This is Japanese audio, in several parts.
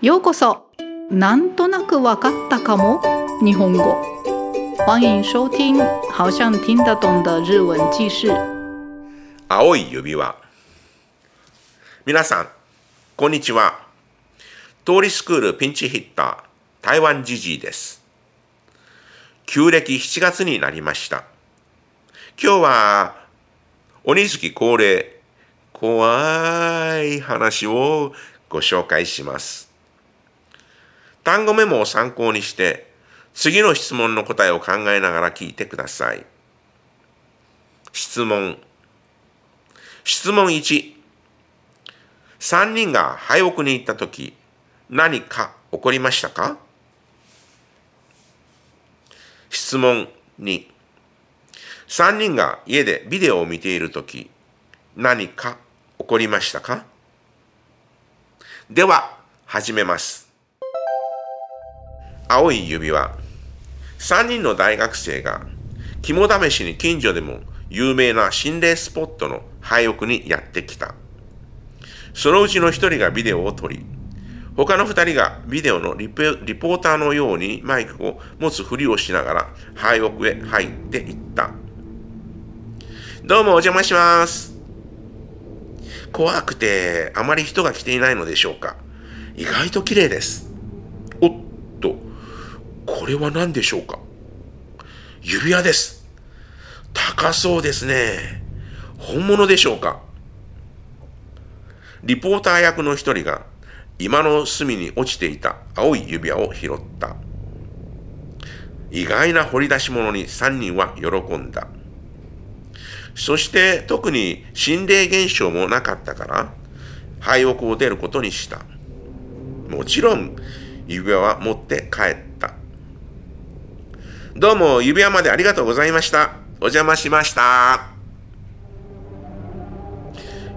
ようこそ。なんとなくわかったかも。日本語。欢迎收听好像听得懂的日文记事。青い指輪。皆さんこんにちは。通りスクールピンチヒッター台湾ジジイです。旧暦7月になりました。今日は鬼月恒例怖い話をご紹介します。単語メモを参考にして、次の質問の答えを考えながら聞いてください。質問。質問1。3人が廃屋に行ったとき、何か起こりましたか？質問2。3人が家でビデオを見ているとき、何か起こりましたか？では、始めます。青い指輪。3人の大学生が肝試しに近所でも有名な心霊スポットの廃屋にやってきた。そのうちの1人がビデオを撮り他の2人がビデオのリポーターのようにマイクを持つふりをしながら廃屋へ入っていった。どうもお邪魔します。怖くてあまり人が来ていないのでしょうか。意外と綺麗です。これは何でしょうか？指輪です。高そうですね。本物でしょうか？リポーター役の一人が今の隅に落ちていた青い指輪を拾った。意外な掘り出し物に三人は喜んだ。そして特に心霊現象もなかったから廃屋を出ることにした。もちろん指輪は持って帰った。どうも指輪までありがとうございました。お邪魔しました。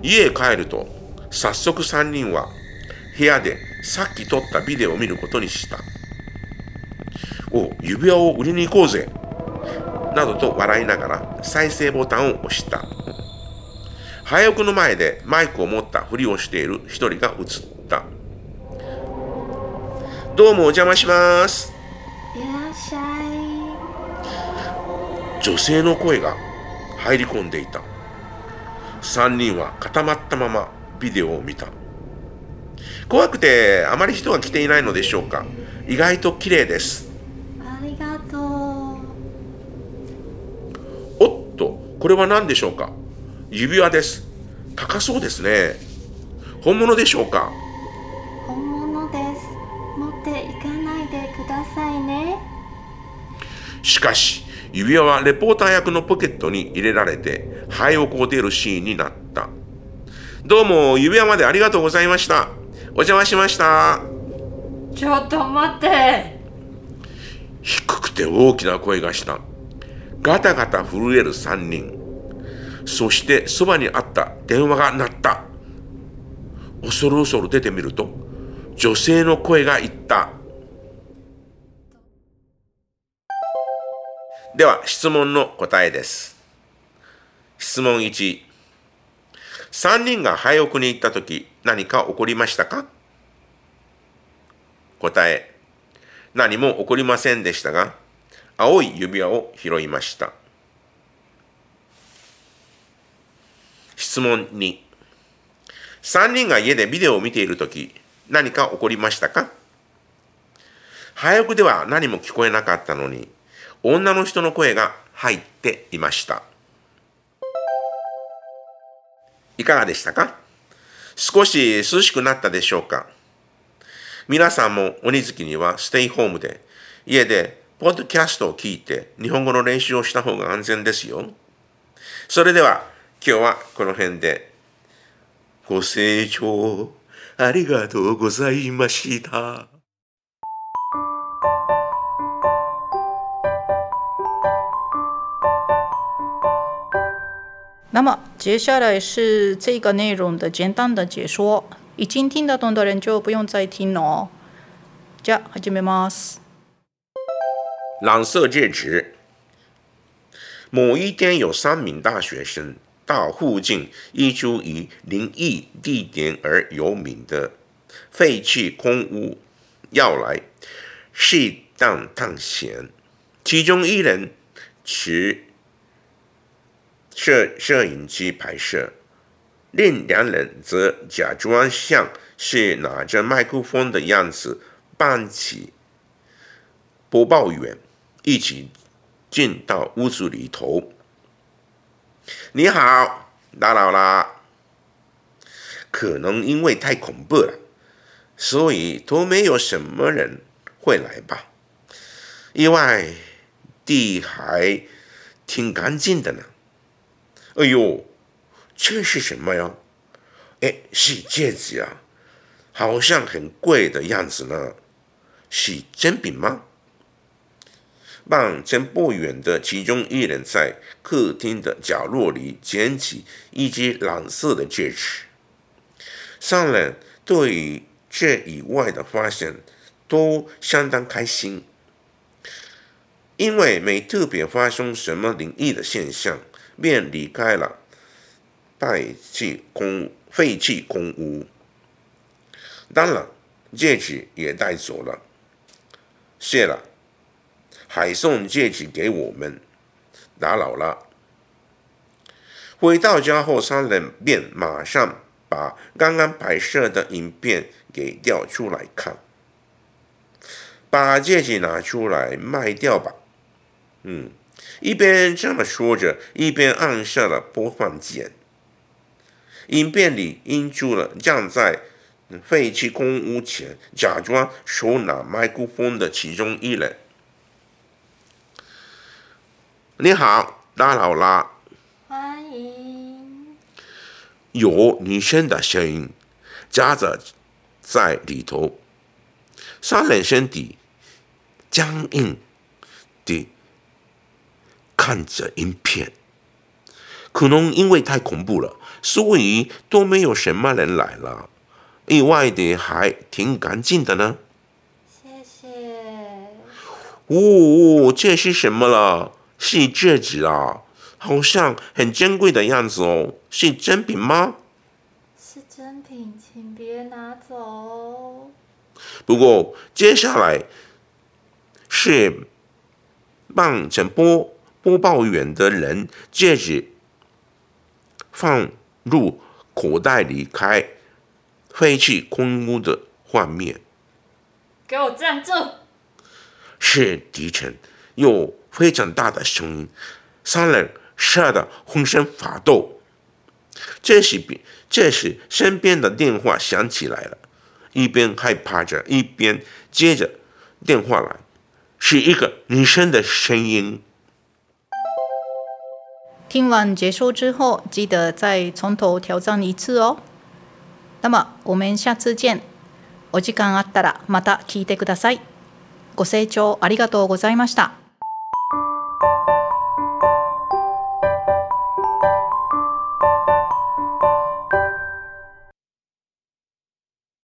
家へ帰ると、早速3人は部屋でさっき撮ったビデオを見ることにした。お、指輪を売りに行こうぜ。などと笑いながら再生ボタンを押した。早送の前でマイクを持ったふりをしている一人が映った。どうもお邪魔します。女性の声が入り込んでいた。3人は固まったままビデオを見た。怖くてあまり人が来ていないのでしょうか。意外と綺麗です。ありがとう。おっとこれは何でしょうか？指輪です。高そうですね。本物でしょうか？本物です。持っていかないでくださいね。しかし指輪はレポーター役のポケットに入れられて灰をこう出るシーンになった。どうも指輪までありがとうございました。お邪魔しました。ちょっと待って。低くて大きな声がした。ガタガタ震える三人。そしてそばにあった電話が鳴った。恐る恐る出てみると、女性の声が言った。では質問の答えです。質問1。3人が廃屋に行った時何か起こりましたか？答え。何も起こりませんでしたが、青い指輪を拾いました。質問2。3人が家でビデオを見ている時何か起こりましたか？廃屋では何も聞こえなかったのに、女の人の声が入っていました。いかがでしたか？少し涼しくなったでしょうか？皆さんも鬼月にはステイホームで家でポッドキャストを聞いて日本語の練習をした方が安全ですよ。それでは今日はこの辺でご清聴ありがとうございました。那么接下来是这个内容的简单的解说，已经听得懂的人就不用再听了哦。じゃ始めます。蓝色戒指。某一天，有三名大学生到附近一处以灵异地点而有名的 废弃空屋要来适当探险，其中一人持 摄摄影机拍摄，另两人则假装像是拿着麦克风的样子扮起播报员，一起进到屋子里头。你好，打扰啦。可能因为太恐怖了，所以都没有什么人会来吧。意外，地还挺干净的呢。哎呦，这是什么呀？哎，是戒指啊，好像很贵的样子呢。是真品吗？帮真不远的其中一人在客厅的角落里捡起一只蓝色的戒指。三人对于这以外的发现都相当开心，因为没特别发生什么灵异的现象，便离开了废弃空废弃空屋。当然，戒指也带走了。谢了，还送戒指给我们，打扰了。回到家后，三人便马上。把刚刚拍摄的影片给调出来看，把戒指拿出来卖掉吧。嗯，一边这么说着，一边按下了播放键。影片里印出了站在废弃空屋前，假装手拿麦克风的其中一人。你好，打扰啦。欢迎。有女生的声音夹杂在里头，三人身体僵硬地看着影片，可能因为太恐怖了，所以都没有什么人来了。意外的还挺干净的呢。谢谢。哦，这是什么了？是戒指啊。好像很珍贵的样子哦，是真品吗？是真品，请别拿走。不过接下来是帮陈播播报员的人戒指放入口袋离开废弃空屋的画面。给我站住！是低沉又非常大的声音，三人。吓得浑身发抖。这时，这时身边的电话响起来了，一边害怕着，一边接着电话来，是一个女生的声音。听完结束之后，记得再从头挑战一次哦。那么我们下次见。お時間あったらまた聞いてください。ご清聴ありがとうございました。